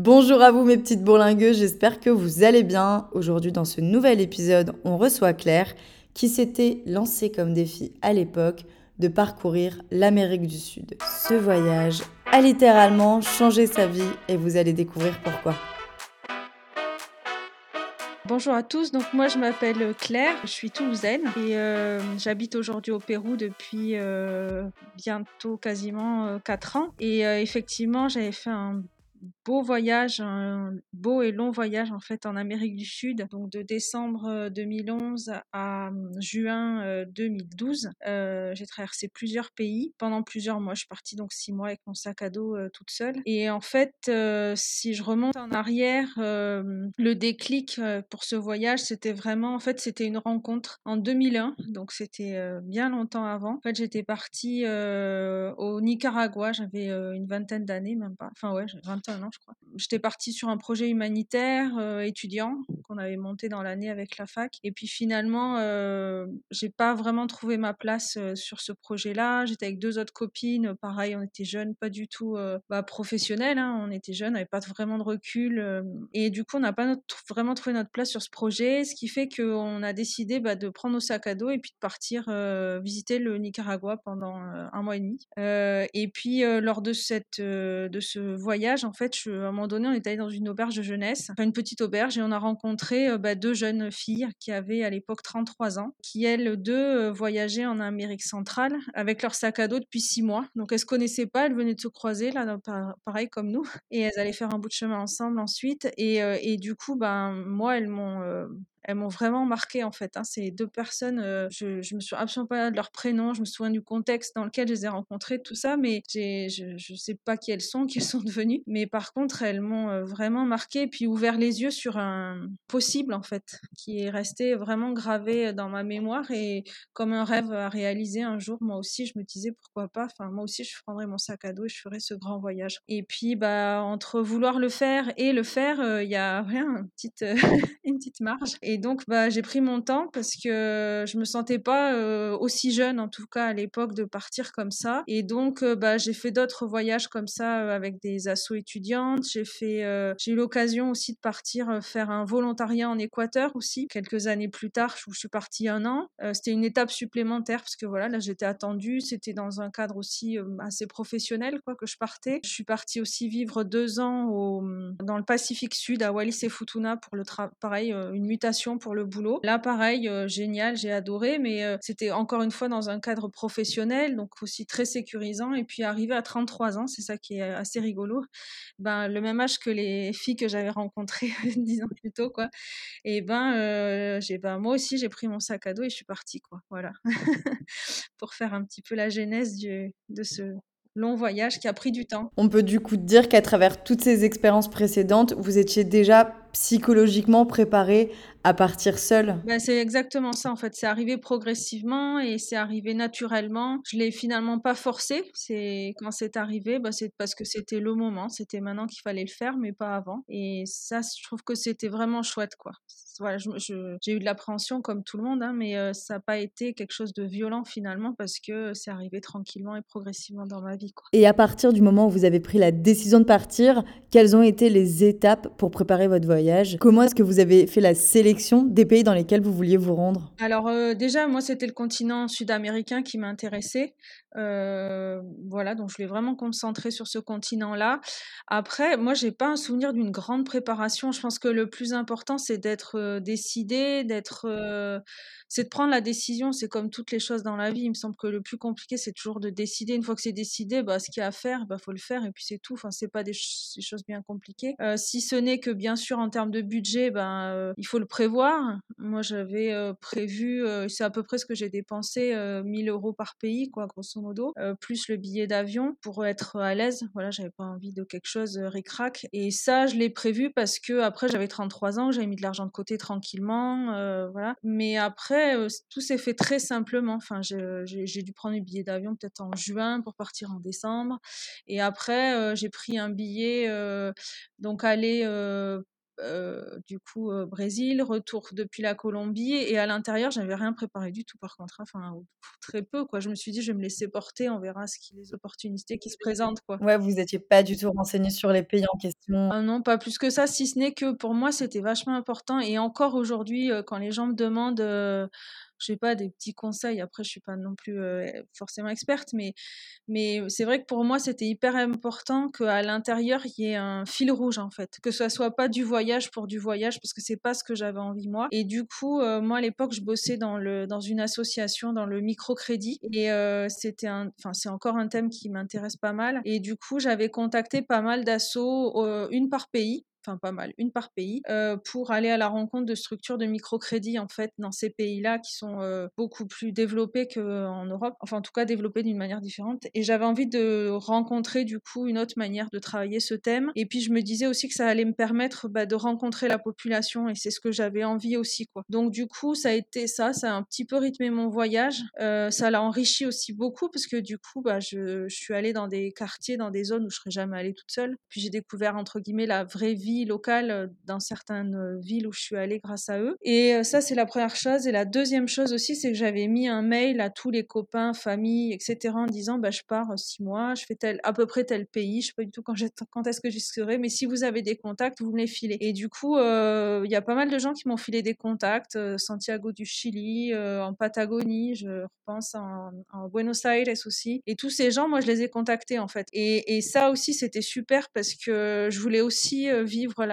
Bonjour à vous mes petites bourlingueux, j'espère que vous allez bien. Aujourd'hui dans ce nouvel épisode, on reçoit Claire qui s'était lancée comme défi à l'époque de parcourir l'Amérique du Sud. Ce voyage a littéralement changé sa vie et vous allez découvrir pourquoi. Bonjour à tous, donc moi je m'appelle Claire, je suis toulousaine et euh, j'habite aujourd'hui au Pérou depuis euh, bientôt quasiment 4 euh, ans. Et effectivement j'avais fait un beau voyage, un beau et long voyage en fait en Amérique du Sud, donc de décembre 2011 à juin 2012. Euh, j'ai traversé plusieurs pays pendant plusieurs mois. Je suis partie donc six mois avec mon sac à dos euh, toute seule. Et en fait, euh, si je remonte en arrière, le déclic pour ce voyage, c'était vraiment, en fait, c'était une rencontre en 2001, donc c'était bien longtemps avant. En fait, j'étais partie au Nicaragua, j'avais une vingtaine d'années, même pas. Enfin ouais, 21 ans, J'étais partie sur un projet humanitaire euh, étudiant qu'on avait monté dans l'année avec la fac. Et puis finalement, euh, j'ai pas vraiment trouvé ma place euh, sur ce projet-là. J'étais avec deux autres copines. Pareil, on était jeunes, pas du tout euh, bah, professionnels. Hein. On était jeunes, on n'avait pas vraiment de recul. et du coup, on n'a pas vraiment trouvé notre place sur ce projet. Ce qui fait qu'on a décidé bah, de prendre nos sacs à dos et puis de partir visiter le Nicaragua pendant un mois et demi. et puis, lors de, cette, de ce voyage, en fait, je, à un moment donné, on est allé dans une auberge de jeunesse, une petite auberge, et on a rencontré euh, bah, deux jeunes filles qui avaient à l'époque 33 ans, qui elles deux euh, voyageaient en Amérique centrale avec leur sac à dos depuis six mois. Donc elles se connaissaient pas, elles venaient de se croiser là, pareil comme nous, et elles allaient faire un bout de chemin ensemble ensuite. Et, euh, du coup, ben moi, elles m'ont elles m'ont vraiment marqué en fait. Hein. Ces deux personnes, euh, je, je me souviens absolument pas de leur prénom, je me souviens du contexte dans lequel je les ai rencontrées, tout ça, mais je, je sais pas qui elles sont, qui elles sont devenues. Mais par contre, elles m'ont euh, vraiment marqué et puis ouvert les yeux sur un possible en fait, qui est resté vraiment gravé dans ma mémoire et comme un rêve à réaliser un jour. Moi aussi, je me disais pourquoi pas? Enfin, moi aussi, je prendrais mon sac à dos et je ferais ce grand voyage. Et puis, bah, entre vouloir le faire et le faire, euh, il y a rien, une petite, marge. Donc, bah, j'ai pris mon temps parce que je me sentais pas euh, aussi jeune, en tout cas à l'époque, de partir comme ça. Et donc, euh, bah, j'ai fait d'autres voyages comme ça euh, avec des assos étudiantes. J'ai fait, j'ai eu l'occasion aussi de partir faire un volontariat en Équateur aussi, quelques années plus tard, je suis partie un an. C'était une étape supplémentaire parce que voilà, là, j'étais attendue. C'était dans un cadre aussi assez professionnel, quoi, que je partais. Je suis partie aussi vivre deux ans dans le Pacifique Sud, à Wallis et Futuna, pour le travail, pareil, une mutation pour le boulot. Là, pareil, euh, génial, j'ai adoré, mais euh, c'était encore une fois dans un cadre professionnel, donc aussi très sécurisant. Et puis arrivé à 33 ans, c'est ça qui est assez rigolo, ben, le même âge que les filles que j'avais rencontrées 10 ans plus tôt, quoi. Et ben, euh, ben moi aussi, j'ai pris mon sac à dos et je suis partie, quoi. Voilà. pour faire un petit peu la genèse du, de ce long voyage qui a pris du temps. On peut du coup dire qu'à travers toutes ces expériences précédentes, vous étiez déjà psychologiquement préparé à partir seul bah, C'est exactement ça en fait. C'est arrivé progressivement et c'est arrivé naturellement. Je l'ai finalement pas forcé. C'est quand c'est arrivé, bah, c'est parce que c'était le moment. C'était maintenant qu'il fallait le faire, mais pas avant. Et ça, je trouve que c'était vraiment chouette quoi. Voilà, j'ai eu de l'appréhension comme tout le monde, hein, mais euh, ça n'a pas été quelque chose de violent finalement parce que c'est arrivé tranquillement et progressivement dans ma vie. Quoi. Et à partir du moment où vous avez pris la décision de partir, quelles ont été les étapes pour préparer votre Comment est-ce que vous avez fait la sélection des pays dans lesquels vous vouliez vous rendre? Alors euh, déjà, moi, c'était le continent sud-américain qui m'intéressait. Euh, voilà, donc je voulais vraiment concentrer sur ce continent-là. Après, moi, j'ai pas un souvenir d'une grande préparation. Je pense que le plus important, c'est d'être euh, décidé, d'être, c'est de prendre la décision. C'est comme toutes les choses dans la vie. Il me semble que le plus compliqué, c'est toujours de décider. Une fois que c'est décidé, bah, ce qu'il y a à faire, bah, faut le faire et puis c'est tout. Enfin, c'est pas des, choses bien compliquées. si ce n'est que bien sûr en termes de budget, ben, euh, il faut le prévoir. Moi, j'avais euh, prévu, euh, c'est à peu près ce que j'ai dépensé, 1000 euros par pays, quoi, grosso modo, plus le billet d'avion pour être à l'aise. Voilà, j'avais pas envie de quelque chose ric-rac. Et ça, je l'ai prévu parce que après, j'avais 33 ans, j'avais mis de l'argent de côté tranquillement, voilà. Mais après, tout s'est fait très simplement. Enfin, j'ai dû prendre le billet d'avion peut-être en juin pour partir en décembre. Et après, j'ai pris un billet, donc aller du coup Brésil, retour depuis la Colombie et à l'intérieur j'avais rien préparé du tout par contre, hein, enfin très peu quoi. Je me suis dit je vais me laisser porter, on verra ce qui les opportunités qui se présentent quoi. Ouais, vous étiez pas du tout renseigné sur les pays en question. Ah non, pas plus que ça, si ce n'est que pour moi c'était vachement important et encore aujourd'hui quand les gens me demandent je sais pas, des petits conseils. Après, je suis pas non plus forcément experte, mais, mais c'est vrai que pour moi, c'était hyper important qu'à l'intérieur, il y ait un fil rouge, en fait. Que ce soit pas du voyage pour du voyage, parce que c'est pas ce que j'avais envie, moi. Et du coup, moi, à l'époque, je bossais dans, le, dans une association, dans le microcrédit. Et c'était un, enfin, c'est encore un thème qui m'intéresse pas mal. Et du coup, j'avais contacté pas mal d'assauts, une par pays pas mal, une par pays, euh, pour aller à la rencontre de structures de microcrédit en fait dans ces pays-là qui sont euh, beaucoup plus développés qu'en Europe, enfin en tout cas développés d'une manière différente. Et j'avais envie de rencontrer du coup une autre manière de travailler ce thème. Et puis je me disais aussi que ça allait me permettre bah, de rencontrer la population et c'est ce que j'avais envie aussi quoi. Donc du coup ça a été ça, ça a un petit peu rythmé mon voyage, euh, ça l'a enrichi aussi beaucoup parce que du coup bah, je, je suis allée dans des quartiers, dans des zones où je serais jamais allée toute seule. Puis j'ai découvert entre guillemets la vraie vie locale euh, dans certaines euh, villes où je suis allée grâce à eux. Et euh, ça, c'est la première chose. Et la deuxième chose aussi, c'est que j'avais mis un mail à tous les copains, familles, etc. en disant, bah, je pars six mois, je fais tel, à peu près tel pays, je sais pas du tout quand, quand est-ce que j'y serai, mais si vous avez des contacts, vous me les filez. Et du coup, il y a pas mal de gens qui m'ont filé des contacts, Santiago du Chili, en Patagonie, je repense en, en, Buenos Aires aussi. Et tous ces gens, moi, je les ai contactés en fait. Et ça aussi, c'était super parce que je voulais aussi vivre vivre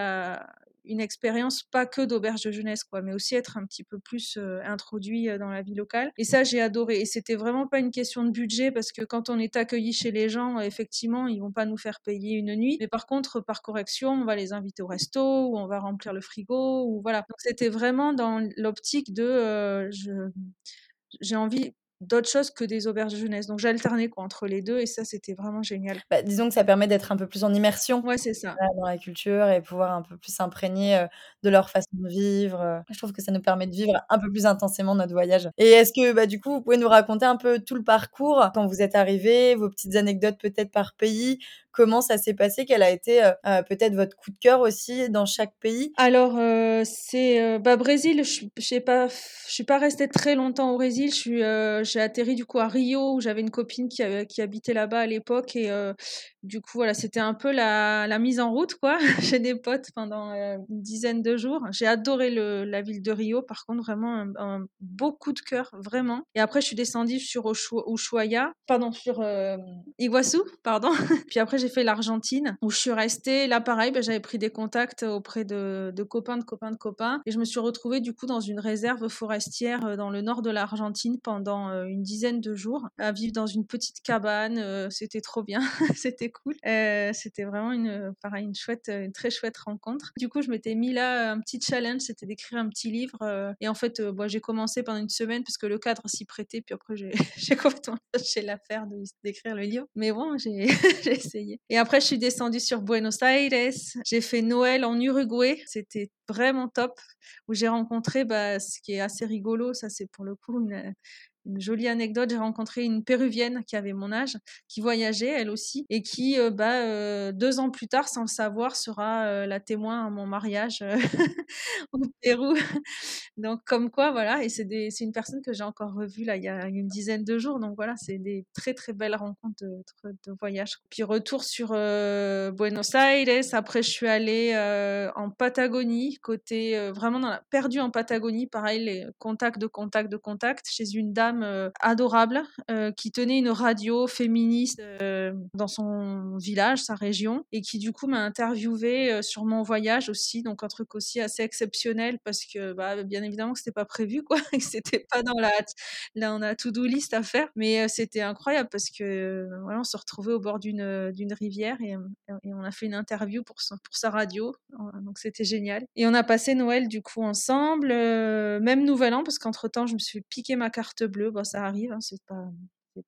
une expérience pas que d'auberge de jeunesse, quoi, mais aussi être un petit peu plus euh, introduit euh, dans la vie locale. Et ça, j'ai adoré. Et c'était vraiment pas une question de budget parce que quand on est accueilli chez les gens, effectivement, ils vont pas nous faire payer une nuit. Mais par contre, par correction, on va les inviter au resto ou on va remplir le frigo ou voilà. Donc c'était vraiment dans l'optique de euh, j'ai envie d'autres choses que des auberges de jeunesse. Donc j'alternais quoi entre les deux et ça c'était vraiment génial. Bah, disons que ça permet d'être un peu plus en immersion ouais, c'est ça. dans la culture et pouvoir un peu plus s'imprégner de leur façon de vivre. Je trouve que ça nous permet de vivre un peu plus intensément notre voyage. Et est-ce que bah, du coup vous pouvez nous raconter un peu tout le parcours quand vous êtes arrivé, vos petites anecdotes peut-être par pays, comment ça s'est passé, quel a été peut-être votre coup de cœur aussi dans chaque pays? Alors c'est bah, Brésil, je sais pas, je suis pas restée très longtemps au Brésil, je suis j'ai atterri du coup à Rio où j'avais une copine qui, qui habitait là-bas à l'époque. Et euh, du coup voilà c'était un peu la, mise en route quoi chez des potes pendant euh, une dizaine de jours. J'ai adoré la ville de Rio par contre vraiment un, beau coup de cœur vraiment. Et après je suis descendue sur Ushuaia, pardon sur euh, Iguazu pardon. Puis après j'ai fait l'Argentine où je suis restée là pareil ben, j'avais pris des contacts auprès de, de copains de copains de copains et je me suis retrouvée du coup dans une réserve forestière dans le nord de l'Argentine pendant une dizaine de jours à vivre dans une petite cabane. Euh, c'était trop bien, c'était cool. Euh, c'était vraiment une, pareil, une chouette, une très chouette rencontre. Du coup, je m'étais mis là un petit challenge, c'était d'écrire un petit livre. Euh, et en fait, bon, j'ai commencé pendant une semaine parce que le cadre s'y prêtait. Puis après, j'ai complètement lâché l'affaire d'écrire le livre. Mais bon, j'ai essayé. Et après, je suis descendue sur Buenos Aires. J'ai fait Noël en Uruguay. C'était vraiment top. Où j'ai rencontré, bah, ce qui est assez rigolo, ça c'est pour le coup une, une jolie anecdote, j'ai rencontré une péruvienne qui avait mon âge, qui voyageait elle aussi, et qui, euh, bah, euh, deux ans plus tard, sans le savoir, sera euh, la témoin à mon mariage au Pérou. donc, comme quoi, voilà, et c'est une personne que j'ai encore revue là il y a une dizaine de jours. Donc voilà, c'est des très très belles rencontres de, de, voyage. Puis retour sur Buenos Aires. Après, je suis allée en Patagonie, côté vraiment dans la, perdue en Patagonie. Pareil, les contacts de contacts de contacts chez une dame euh, adorable euh, qui tenait une radio féministe euh, dans son village, sa région, et qui du coup m'a interviewé sur mon voyage aussi, donc un truc aussi assez exceptionnel parce que bah, bien évidemment que c'était pas prévu quoi, que c'était pas dans la là on a to-do list à faire, mais c'était incroyable parce que on se retrouvait au bord d'une rivière et, on a fait une interview pour pour sa radio, donc c'était génial. Et on a passé Noël du coup ensemble, même Nouvel An parce qu'entre temps je me suis piqué ma carte bleue bah, ça arrive, hein, c'est pas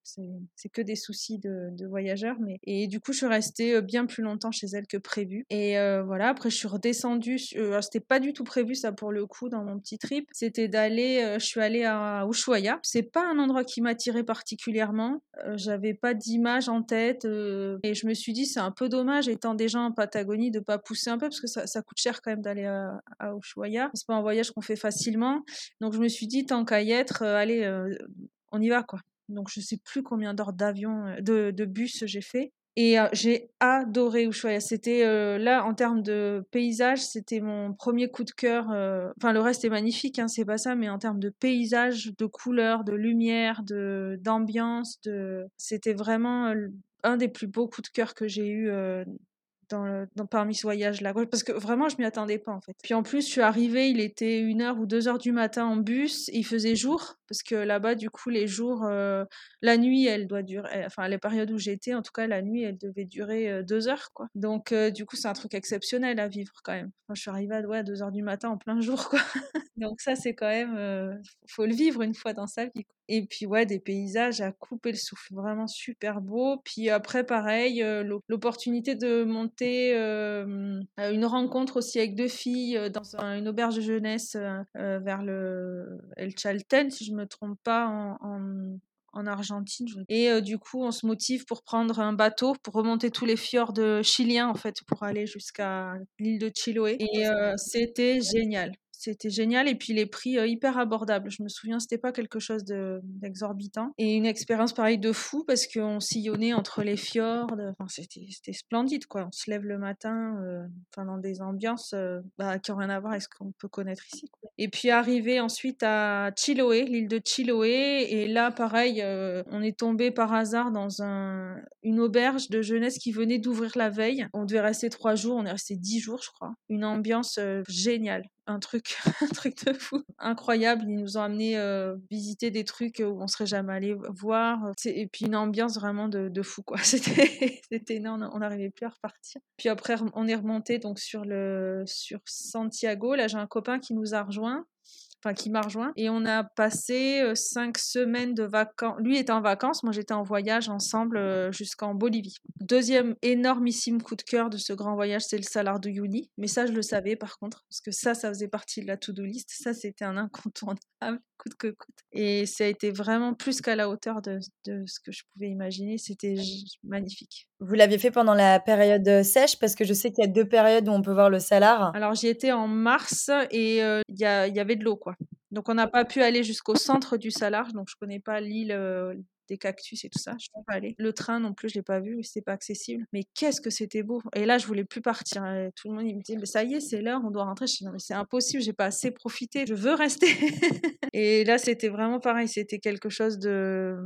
c'est que des soucis de, voyageurs. Mais... Et du coup, je suis restée bien plus longtemps chez elle que prévu. Et voilà, après, je suis redescendue. C'était pas du tout prévu, ça, pour le coup, dans mon petit trip. C'était d'aller, je suis allée à Ushuaia. C'est pas un endroit qui m'attirait particulièrement. J'avais pas d'image en tête. et je me suis dit, c'est un peu dommage, étant déjà en Patagonie, de pas pousser un peu, parce que ça, ça coûte cher quand même d'aller à, à Ushuaia. C'est pas un voyage qu'on fait facilement. Donc, je me suis dit, tant qu'à y être, allez, on y va, quoi. Donc, je sais plus combien d'heures d'avion, de, de bus j'ai fait. Et j'ai adoré Ushuaia. C'était là, en termes de paysage, c'était mon premier coup de cœur. Enfin, le reste est magnifique, hein, c'est pas ça, mais en termes de paysage, de couleurs, de lumière, de d'ambiance, de... c'était vraiment un des plus beaux coups de cœur que j'ai eu dans, parmi ce voyage-là. Parce que vraiment, je m'y attendais pas, en fait. Puis en plus, je suis arrivée, il était 1h ou 2h du matin en bus, il faisait jour, parce que là-bas, du coup, les jours, euh, la nuit, elle doit durer, enfin, les périodes où j'étais, en tout cas, la nuit, elle devait durer euh, deux heures, quoi. Donc, euh, du coup, c'est un truc exceptionnel à vivre, quand même. Enfin, je suis arrivée à ouais, 2h du matin en plein jour, quoi. Donc, ça, c'est quand même, faut le vivre une fois dans sa vie, quoi. Et puis ouais, des paysages à couper le souffle, vraiment super beau. Puis après, pareil, l'opportunité de monter une rencontre aussi avec deux filles dans une auberge de jeunesse vers le El Chalten, si je me trompe pas, en, en, Argentine. Et du coup, on se motive pour prendre un bateau pour remonter tous les fjords chiliens en fait, pour aller jusqu'à l'île de Chiloé. Et c'était génial c'était génial et puis les prix euh, hyper abordables. Je me souviens, c'était pas quelque chose d'exorbitant et une expérience pareille de fou parce qu'on sillonnait entre les fjords. Enfin, c'était splendide quoi. On se lève le matin, euh, dans des ambiances euh, bah, qui n'ont rien à voir avec ce qu'on peut connaître ici. Et puis arrivé ensuite à Chiloé, l'île de Chiloé et là pareil, on est tombé par hasard dans un, une auberge de jeunesse qui venait d'ouvrir la veille. On devait rester trois jours, on est resté dix jours je crois. Une ambiance géniale un truc, un truc de fou, incroyable. Ils nous ont amené euh, visiter des trucs où on serait jamais allé voir. Et puis une ambiance vraiment de, de fou, quoi. C'était, c'était énorme. On n'arrivait plus à repartir. Puis après, on est remonté donc sur le, sur Santiago. Là, j'ai un copain qui nous a rejoint enfin qui m'a rejoint. Et on a passé euh, cinq semaines de vacances. Lui était en vacances, moi j'étais en voyage ensemble euh, jusqu'en Bolivie. Deuxième énormissime coup de cœur de ce grand voyage, c'est le Salar de Uyuni. Mais ça, je le savais par contre, parce que ça, ça faisait partie de la to-do list. Ça, c'était un incontournable, coûte que coûte. Et ça a été vraiment plus qu'à la hauteur de, de ce que je pouvais imaginer. C'était magnifique. Vous l'aviez fait pendant la période euh, sèche parce que je sais qu'il y a deux périodes où on peut voir le salar. Alors j'y étais en mars et il y, y, avait de l'eau Donc on n'a pas pu aller jusqu'au centre du salar, donc je connais pas l'île euh, des cactus et tout ça, je ne pas aller. Le train non plus, je l'ai pas vu, c'est pas accessible. Mais qu'est-ce que c'était beau Et là, je voulais plus partir. Hein. Tout le monde il me dit mais ça y est, c'est l'heure, on doit rentrer. Je dis non mais c'est impossible, j'ai pas assez profité, je veux rester. et là, c'était vraiment pareil, c'était quelque chose de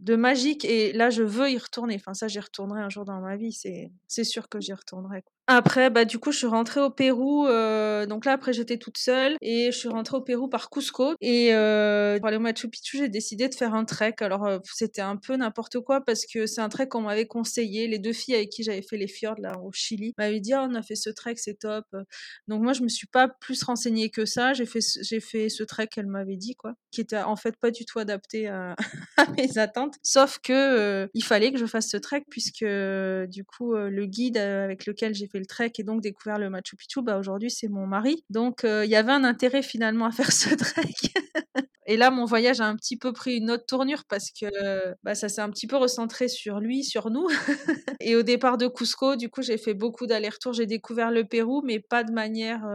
de magique et là je veux y retourner. Enfin ça j'y retournerai un jour dans ma vie, c'est c'est sûr que j'y retournerai. Après bah du coup je suis rentrée au Pérou euh, donc là après j'étais toute seule et je suis rentrée au Pérou par Cusco et euh, pour aller au Machu Picchu j'ai décidé de faire un trek. Alors euh, c'était un peu n'importe quoi parce que c'est un trek qu'on m'avait conseillé. Les deux filles avec qui j'avais fait les fjords là au Chili m'avaient dit oh, on a fait ce trek c'est top. Donc moi je me suis pas plus renseignée que ça. J'ai fait j'ai fait ce trek qu'elle m'avait dit quoi, qui était en fait pas du tout adapté à, à mes attentes. Sauf que euh, il fallait que je fasse ce trek puisque du coup euh, le guide euh, avec lequel j'ai fait le trek et donc découvert le Machu Picchu, bah aujourd'hui c'est mon mari. Donc il y avait un intérêt finalement à faire ce trek. Et là, mon voyage a un petit peu pris une autre tournure parce que bah, ça s'est un petit peu recentré sur lui, sur nous. et au départ de Cusco, du coup, j'ai fait beaucoup d'allers-retours. J'ai découvert le Pérou, mais pas de manière,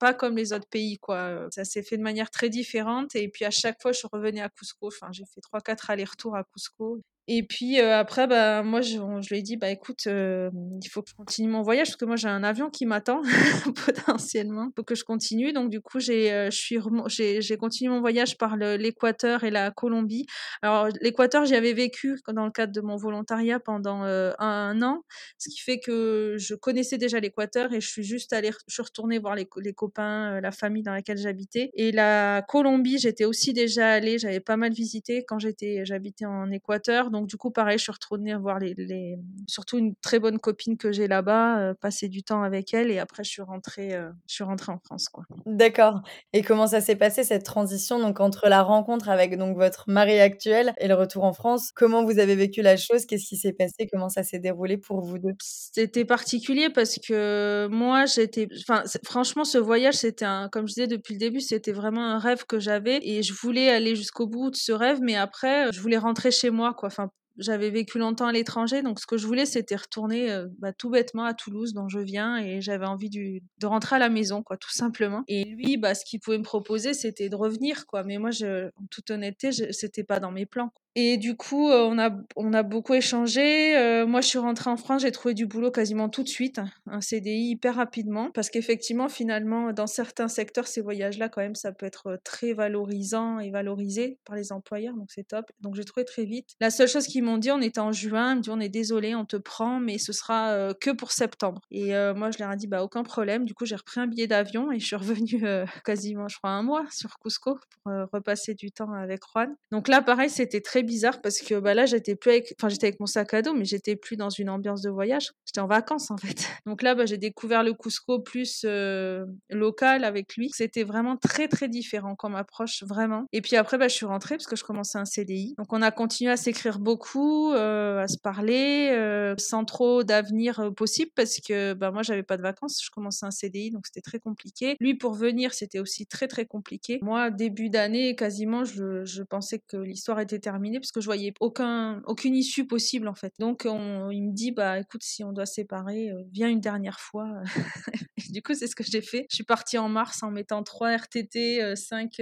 pas comme les autres pays, quoi. Ça s'est fait de manière très différente. Et puis à chaque fois, je revenais à Cusco. Enfin, j'ai fait trois, quatre allers-retours à Cusco. Et puis après, bah, moi, je, je, lui ai dit, bah, écoute, il faut que je continue mon voyage parce que moi, j'ai un avion qui m'attend potentiellement. Il faut que je continue. Donc, du coup, j'ai, j'ai, continué mon voyage par l'Équateur et la Colombie. Alors, l'Équateur, j'y avais vécu dans le cadre de mon volontariat pendant un, an, ce qui fait que je connaissais déjà l'Équateur et je suis juste allée, je suis retournée voir les, les copains, la famille dans laquelle j'habitais. Et la Colombie, j'étais aussi déjà allée, j'avais pas mal visité quand j'habitais en Équateur. Donc du coup, pareil, je suis retournée voir les, les... surtout une très bonne copine que j'ai là-bas, passer du temps avec elle et après je suis rentrée, je suis rentrée en France, quoi. D'accord. Et comment ça s'est passé cette transition donc entre la rencontre avec donc votre mari actuel et le retour en France? Comment vous avez vécu la chose? Qu'est-ce qui s'est passé? Comment ça s'est déroulé pour vous deux? C'était particulier parce que moi, j'étais, enfin, franchement, ce voyage, c'était un, comme je disais depuis le début, c'était vraiment un rêve que j'avais et je voulais aller jusqu'au bout de ce rêve, mais après, je voulais rentrer chez moi, quoi. Enfin, j'avais vécu longtemps à l'étranger, donc ce que je voulais, c'était retourner euh, bah, tout bêtement à Toulouse, dont je viens, et j'avais envie de rentrer à la maison, quoi, tout simplement. Et lui, bah, ce qu'il pouvait me proposer, c'était de revenir, quoi. Mais moi, je, en toute honnêteté, c'était pas dans mes plans. Et du coup, on a, on a beaucoup échangé. Moi, je suis rentrée en France, j'ai trouvé du boulot quasiment tout de suite, un CDI hyper rapidement, parce qu'effectivement, finalement, dans certains secteurs, ces voyages-là, quand même, ça peut être très valorisant et valorisé par les employeurs, donc c'est top. Donc j'ai trouvé très vite. La seule chose qu'ils m'ont dit, on était en juin, ils m'ont dit, on est désolé, on te prend, mais ce sera que pour septembre. Et moi, je leur ai dit, bah aucun problème. Du coup, j'ai repris un billet d'avion et je suis revenue quasiment, je crois, un mois sur Cusco pour repasser du temps avec Juan. Donc là, pareil, c'était très bizarre parce que bah, là, j'étais plus avec, enfin, j'étais avec mon sac à dos, mais j'étais plus dans une ambiance de voyage. J'étais en vacances, en fait. Donc là, bah, j'ai découvert le Cusco plus euh, local avec lui. C'était vraiment très, très différent comme approche, vraiment. Et puis après, bah, je suis rentrée parce que je commençais un CDI. Donc on a continué à s'écrire beaucoup, euh, à se parler, euh, sans trop d'avenir possible parce que bah, moi, j'avais pas de vacances. Je commençais un CDI, donc c'était très compliqué. Lui, pour venir, c'était aussi très, très compliqué. Moi, début d'année, quasiment, je, je pensais que l'histoire était terminée parce que je voyais aucun, aucune issue possible en fait. Donc on, il me dit bah écoute si on doit séparer, euh, viens une dernière fois. du coup c'est ce que j'ai fait. Je suis partie en mars en mettant 3 RTT, 5,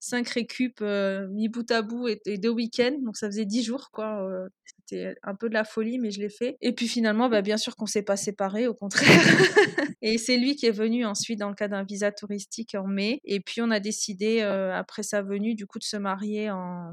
5 récup mis bout à bout et, deux week-ends. Donc ça faisait 10 jours quoi. Euh, c'était un peu de la folie mais je l'ai fait. Et puis finalement bah, bien sûr qu'on s'est pas séparés au contraire. et c'est lui qui est venu ensuite dans le cas d'un visa touristique en mai. Et puis on a décidé euh, après sa venue du coup de se marier en,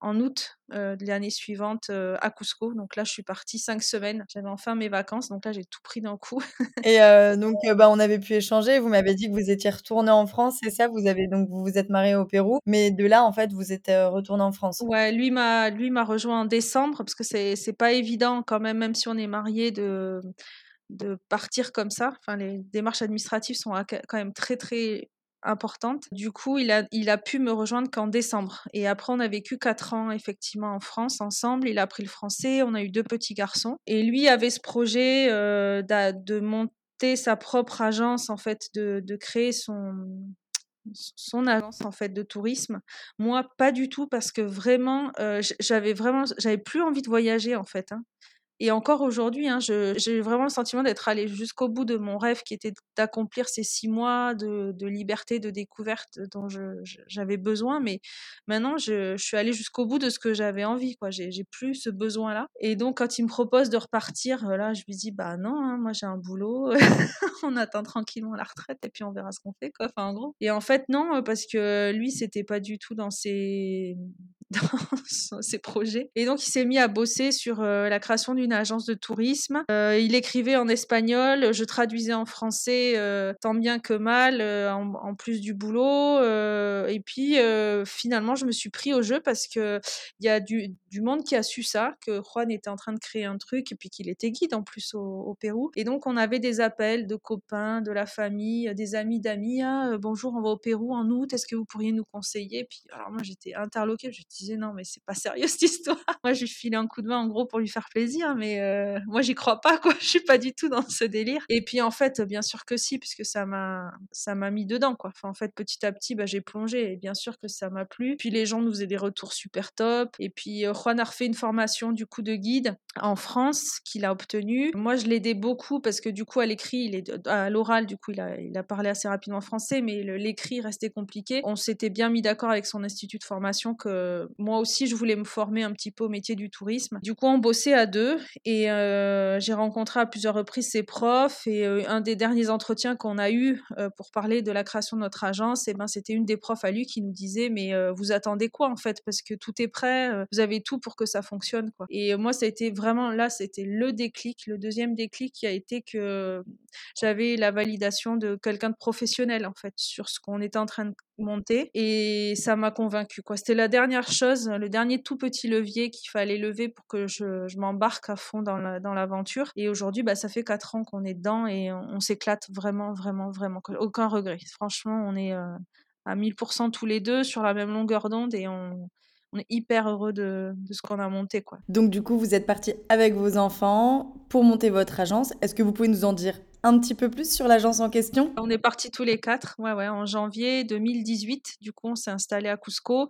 en août euh, de l'année suivante euh, à Cusco. Donc là, je suis partie cinq semaines. J'avais enfin mes vacances, donc là, j'ai tout pris d'un coup. Et euh, donc, bah, on avait pu échanger. Vous m'avez dit que vous étiez retourné en France, c'est ça? Vous avez donc vous vous êtes marié au Pérou, mais de là, en fait, vous êtes retourné en France. Ouais, lui m'a lui m'a rejoint en décembre parce que c'est c'est pas évident quand même, même si on est marié de de partir comme ça. Enfin, les démarches administratives sont quand même très très importante. Du coup, il a, il a pu me rejoindre qu'en décembre. Et après, on a vécu quatre ans effectivement en France ensemble. Il a appris le français. On a eu deux petits garçons. Et lui avait ce projet euh, de monter sa propre agence, en fait, de, de créer son son agence en fait de tourisme moi pas du tout parce que vraiment euh, j'avais vraiment j'avais plus envie de voyager en fait hein. Et encore aujourd'hui, hein, j'ai vraiment le sentiment d'être allée jusqu'au bout de mon rêve qui était d'accomplir ces six mois de, liberté, de découverte dont j'avais besoin. Mais maintenant, je, suis allée jusqu'au bout de ce que j'avais envie. J'ai plus ce besoin-là. Et donc, quand il me propose de repartir, euh, là, je lui dis, bah non, hein, moi j'ai un boulot. on attend tranquillement la retraite et puis on verra ce qu'on fait. Quoi. Enfin, en gros. Et en fait, non, parce que lui, c'était pas du tout dans ses, dans ses projets. Et donc, il s'est mis à bosser sur euh, la création d'une agence de tourisme. Euh, il écrivait en espagnol, je traduisais en français euh, tant bien que mal, en, plus du boulot. et puis finalement, je me suis pris au jeu parce que il y a du, monde qui a su ça, que Juan était en train de créer un truc et puis qu'il était guide en plus au, Pérou. Et donc on avait des appels de copains, de la famille, des amis d'amis. Ah, bonjour, on va au Pérou en août. Est-ce que vous pourriez nous conseiller? Puis alors moi j'étais interloquée, je disais non mais c'est pas sérieux cette histoire. moi je lui filais un coup de main en gros pour lui faire plaisir, mais euh, moi j'y crois pas quoi. Je suis pas du tout dans ce délire. Et puis en fait, bien sûr que si, puisque ça m'a ça m'a mis dedans quoi. En fait petit à petit, bah, j'ai plongé et bien sûr que ça m'a plu. Puis les gens nous faisaient des retours super top. Et puis euh, Juan a refait une formation du coup de guide en France qu'il a obtenu. Moi je l'aidais beaucoup parce que du coup à l'écrit, il est à l'oral du coup il a, il a parlé assez rapidement français, mais l'écrit restait compliqué. On s'était bien mis d'accord avec son institut de formation que moi aussi je voulais me former un petit peu au métier du tourisme. Du coup on bossait à deux et euh, j'ai rencontré à plusieurs reprises ses profs. Et euh, un des derniers entretiens qu'on a eu euh, pour parler de la création de notre agence, eh ben, c'était une des profs à lui qui nous disait Mais vous attendez quoi en fait? Parce que tout est prêt, vous avez tout pour que ça fonctionne. Et moi, ça a été vraiment là, c'était le déclic, le deuxième déclic qui a été que j'avais la validation de quelqu'un de professionnel en fait sur ce qu'on était en train de monter et ça m'a convaincu quoi. C'était la dernière chose, le dernier tout petit levier qu'il fallait lever pour que je, je m'embarque à fond dans l'aventure. et aujourd'hui, bah, ça fait quatre ans qu'on est dedans et on, s'éclate vraiment, vraiment, vraiment. Aucun regret. Franchement, on est euh, à 1000% tous les deux sur la même longueur d'onde et on, on est hyper heureux de, de ce qu'on a monté. Quoi. Donc du coup, vous êtes parti avec vos enfants pour monter votre agence. Est-ce que vous pouvez nous en dire un petit peu plus sur l'agence en question? On est partis tous les quatre, ouais, ouais, en janvier 2018. Du coup, on s'est installé à Cusco.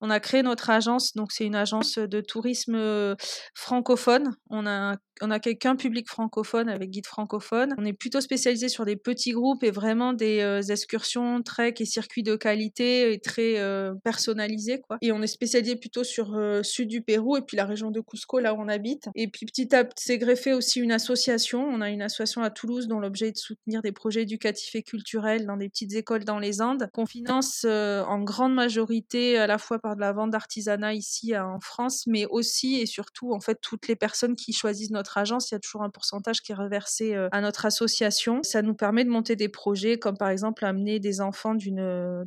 On a créé notre agence, donc c'est une agence de tourisme euh, francophone. On a on a qu'un public francophone avec guide francophone. On est plutôt spécialisé sur des petits groupes et vraiment des euh, excursions, trek et circuits de qualité et très euh, personnalisés quoi. Et on est spécialisé plutôt sur sud du Pérou et puis la région de Cusco là où on habite. Et puis petit à petit s'est greffé aussi une association. On a une association à Toulouse dont l'objet est de soutenir des projets éducatifs et culturels dans des petites écoles dans les Andes qu'on finance en grande majorité à la fois par de la vente d'artisanat ici en France mais aussi et surtout en fait toutes les personnes qui choisissent notre agence, il y a toujours un pourcentage qui est reversé euh, à notre association. Ça nous permet de monter des projets comme par exemple amener des enfants d'une euh,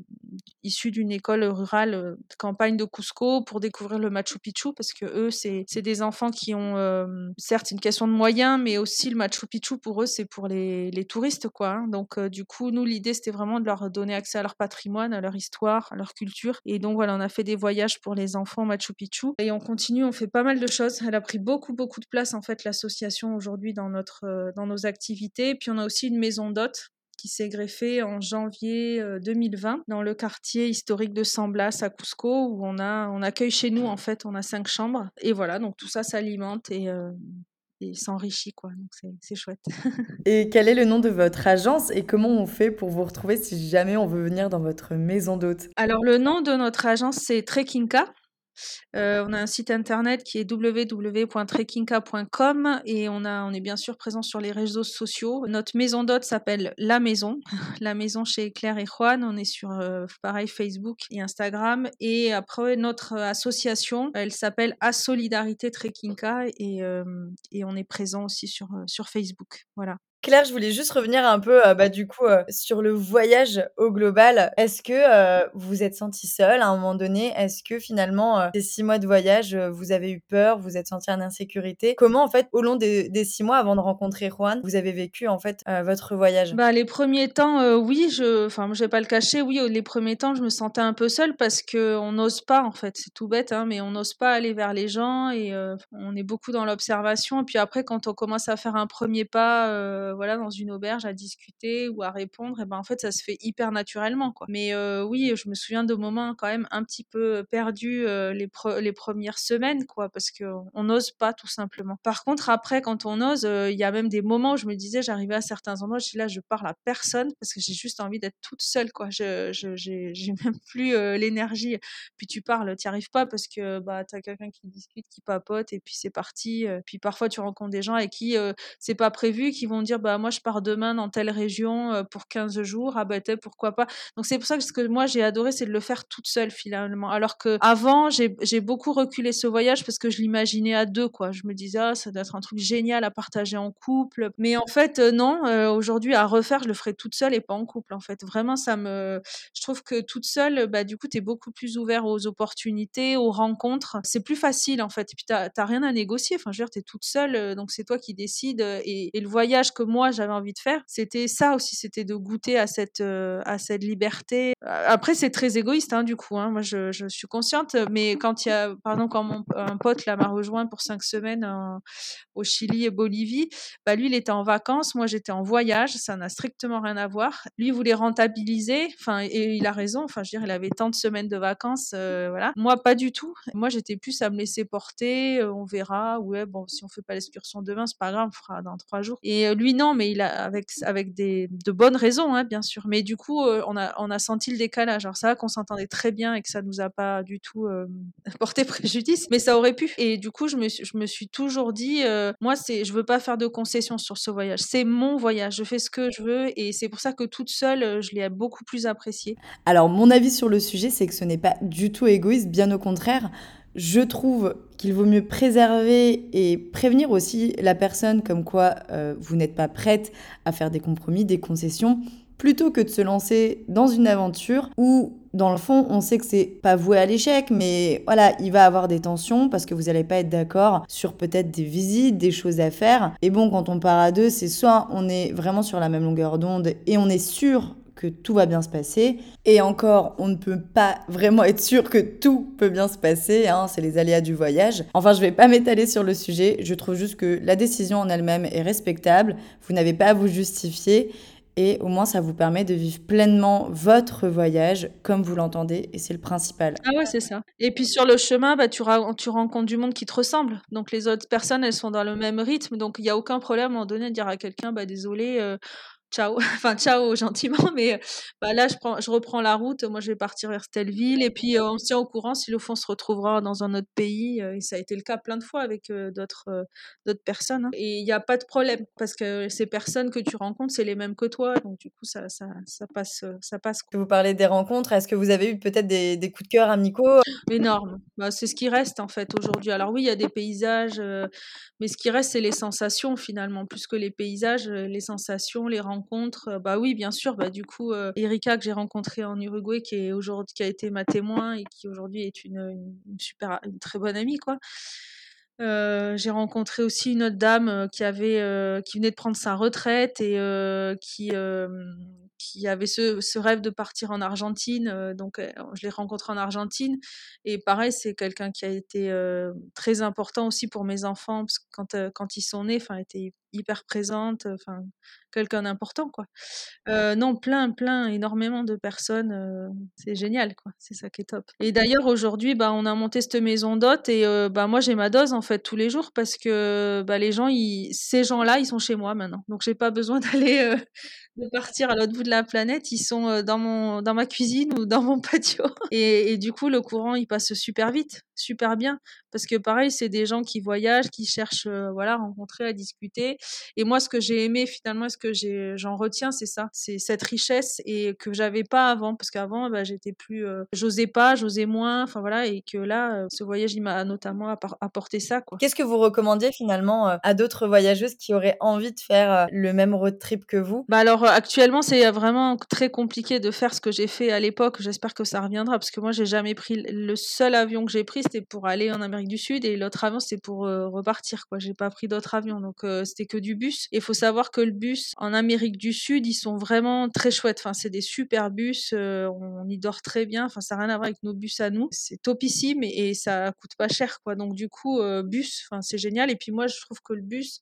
issus d'une école rurale de euh, campagne de Cusco pour découvrir le Machu Picchu parce que eux c'est des enfants qui ont certes une question de moyens mais aussi le Machu Picchu pour eux c'est pour les, les, touristes quoi. Hein. Donc du coup nous l'idée c'était vraiment de leur donner accès à leur patrimoine, à leur histoire, à leur culture et donc voilà on a fait des voyages pour les enfants Machu Picchu et on continue on fait pas mal de choses. Elle a pris beaucoup beaucoup de place en fait l'association aujourd'hui dans, notre, euh, dans nos activités. Puis on a aussi une maison d'hôtes qui s'est greffée en janvier 2020 euh, dans le quartier historique de San Blas à Cusco où on a on accueille chez nous en fait on a cinq chambres et voilà donc tout ça s'alimente et, euh, et s'enrichit quoi. Donc c'est chouette. et quel est le nom de votre agence et comment on fait pour vous retrouver si jamais on veut venir dans votre maison d'hôtes Alors le nom de notre agence c'est Trekkinka euh, on a un site internet qui est www.trekkinka.com et on, est bien sûr présent sur les réseaux sociaux. Notre maison d'hôte s'appelle La Maison, La Maison chez Claire et Juan. On est sur euh, Facebook et Instagram. Et après, notre association, elle s'appelle A Solidarité Trekkinka et, euh, et on est présent aussi sur, sur Facebook. Voilà. Claire, je voulais juste revenir un peu, euh, bah, du coup, euh, sur le voyage au global. Est-ce que euh, vous vous êtes senti seule à un moment donné? Est-ce que finalement, ces six mois de voyage, vous avez eu peur, vous êtes senti en insécurité? Comment, en fait, au long des, six mois avant de rencontrer Juan, vous avez vécu, en fait, votre voyage? Bah, Les premiers temps, oui, je enfin, je vais pas le cacher, oui, les premiers temps, je me sentais un peu seule parce qu'on n'ose pas, en fait, c'est tout bête, hein, mais on n'ose pas aller vers les gens et on est beaucoup dans l'observation. Et puis après, quand on commence à faire un premier pas, euh, voilà, dans une auberge à discuter ou à répondre, et ben en fait ça se fait hyper naturellement quoi. Mais euh, oui, je me souviens de moments quand même un petit peu perdus euh, les, les premières semaines quoi, parce que on n'ose pas tout simplement. Par contre après quand on ose, il y a même des moments où je me disais j'arrivais à certains endroits, je suis là je parle à personne parce que j'ai juste envie d'être toute seule quoi. Je j'ai même plus l'énergie. Puis tu parles, tu arrives pas parce que bah as quelqu'un qui discute, qui papote et puis c'est parti. Puis parfois tu rencontres des gens avec qui c'est pas prévu, qui vont dire bah moi je pars demain dans telle région euh, pour 15 jours, ah bah pourquoi pas? Donc c'est pour ça que ce que moi j'ai adoré c'est de le faire toute seule finalement. Alors que avant j'ai beaucoup reculé ce voyage parce que je l'imaginais à deux quoi. Je me disais ah ça doit être un truc génial à partager en couple. Mais en fait euh, non, euh, aujourd'hui à refaire je le ferai toute seule et pas en couple en fait. Vraiment ça me, je trouve que toute seule bah du coup tu es beaucoup plus ouvert aux opportunités, aux rencontres. C'est plus facile en fait. Et puis t'as rien à négocier. Enfin je veux dire t'es toute seule donc c'est toi qui décides et, et le voyage que moi j'avais envie de faire, c'était ça aussi, c'était de goûter à cette, euh, à cette liberté. Après, c'est très égoïste, hein, du coup. Hein. Moi, je, suis consciente, mais quand il y a, pardon, quand mon un pote là m'a rejoint pour cinq semaines au Chili et Bolivie, bah lui, il était en vacances, moi j'étais en voyage, ça n'a strictement rien à voir. Lui il voulait rentabiliser, enfin, et il a raison. Enfin, je veux dire, il avait tant de semaines de vacances, euh, voilà. Moi, pas du tout. Moi, j'étais plus à me laisser porter. Euh, on verra. Ouais, bon, si on fait pas l'excursion demain, c'est pas grave, on fera dans trois jours. Et lui, non, mais il a avec avec des de bonnes raisons, hein, bien sûr. Mais du coup, euh, on a on a senti le décalage. Alors ça, qu'on s'entendait très bien et que ça nous a pas du tout euh, porté préjudice, mais ça aurait pu. Et du coup, je me je me suis toujours dit, euh, moi, c'est je veux pas faire de concessions sur ce voyage. C'est mon voyage. Je fais ce que je veux et c'est pour ça que toute seule, je l'ai beaucoup plus apprécié. Alors mon avis sur le sujet, c'est que ce n'est pas du tout égoïste, bien au contraire je trouve qu'il vaut mieux préserver et prévenir aussi la personne comme quoi euh, vous n'êtes pas prête à faire des compromis, des concessions, plutôt que de se lancer dans une aventure où dans le fond, on sait que c'est pas voué à l'échec, mais voilà, il va avoir des tensions parce que vous n'allez pas être d'accord sur peut-être des visites, des choses à faire. Et bon, quand on part à deux, c'est soit on est vraiment sur la même longueur d'onde et on est sûr que tout va bien se passer. Et encore, on ne peut pas vraiment être sûr que tout peut bien se passer. Hein, c'est les aléas du voyage. Enfin, je vais pas m'étaler sur le sujet. Je trouve juste que la décision en elle-même est respectable. Vous n'avez pas à vous justifier. Et au moins, ça vous permet de vivre pleinement votre voyage comme vous l'entendez. Et c'est le principal. Ah ouais, c'est ça. Et puis sur le chemin, bah, tu, tu rencontres du monde qui te ressemble. Donc les autres personnes, elles sont dans le même rythme. Donc il n'y a aucun problème à moment donné de dire à quelqu'un, bah, désolé, euh, ciao, enfin ciao gentiment, mais bah, là je, prends, je reprends la route, moi je vais partir vers telle ville, et puis on se tient au courant si le fond se retrouvera dans un autre pays, et ça a été le cas plein de fois avec d'autres d'autres personnes, hein. et il n'y a pas de problème, parce que ces personnes que tu rencontres, c'est les mêmes que toi, donc du coup ça, ça, ça passe. Ça passe Vous parlez des rencontres, est-ce que vous avez eu peut-être des, des, coups de cœur amicaux? Énorme, bah, c'est ce qui reste en fait aujourd'hui. Alors oui, il y a des paysages, mais ce qui reste, c'est les sensations finalement, plus que les paysages, les sensations, les rencontres rencontres, bah oui, bien sûr. Bah du coup, Erika que j'ai rencontrée en Uruguay, qui est aujourd'hui, qui a été ma témoin et qui aujourd'hui est une, super, une très bonne amie, quoi. j'ai rencontré aussi une autre dame qui avait, qui venait de prendre sa retraite et qui qui avait ce, rêve de partir en Argentine. donc, je l'ai rencontrée en Argentine. Et pareil, c'est quelqu'un qui a été très important aussi pour mes enfants, parce que quand, quand ils sont nés, enfin, était hyper présente, enfin, quelqu'un d'important, quoi. Euh, non, plein, plein, énormément de personnes, euh, c'est génial, quoi. C'est ça qui est top. Et d'ailleurs, aujourd'hui, bah, on a monté cette maison d'hôte et euh, bah, moi, j'ai ma dose, en fait, tous les jours parce que bah, les gens, ces gens-là, ils sont chez moi maintenant. Donc, j'ai pas besoin d'aller de partir à l'autre bout de la planète. Ils sont dans, mon, dans ma cuisine ou dans mon patio. Et, et du coup, le courant, il passe super vite, super bien. Parce que pareil, c'est des gens qui voyagent, qui cherchent voilà, à rencontrer, à discuter. Et moi, ce que j'ai aimé finalement, ce que j'en retiens, c'est ça, c'est cette richesse et que j'avais pas avant, parce qu'avant, bah, j'étais plus, euh, j'osais pas, j'osais moins, enfin voilà, et que là, euh, ce voyage, il m'a notamment apporté ça. Qu'est-ce que vous recommandiez finalement euh, à d'autres voyageuses qui auraient envie de faire le même road trip que vous? Bah alors actuellement, c'est vraiment très compliqué de faire ce que j'ai fait à l'époque. J'espère que ça reviendra, parce que moi, j'ai jamais pris le seul avion que j'ai pris, c'était pour aller en Amérique du Sud, et l'autre avion, c'était pour repartir. Quoi, j'ai pas pris d'autres avions, donc c'était du bus. Il faut savoir que le bus en Amérique du Sud, ils sont vraiment très chouettes. Enfin, c'est des super bus, euh, on y dort très bien. Enfin, ça n'a rien à voir avec nos bus à nous. C'est topissime et, et, ça coûte pas cher, quoi. Donc du coup, euh, bus, c'est génial. Et puis moi, je trouve que le bus,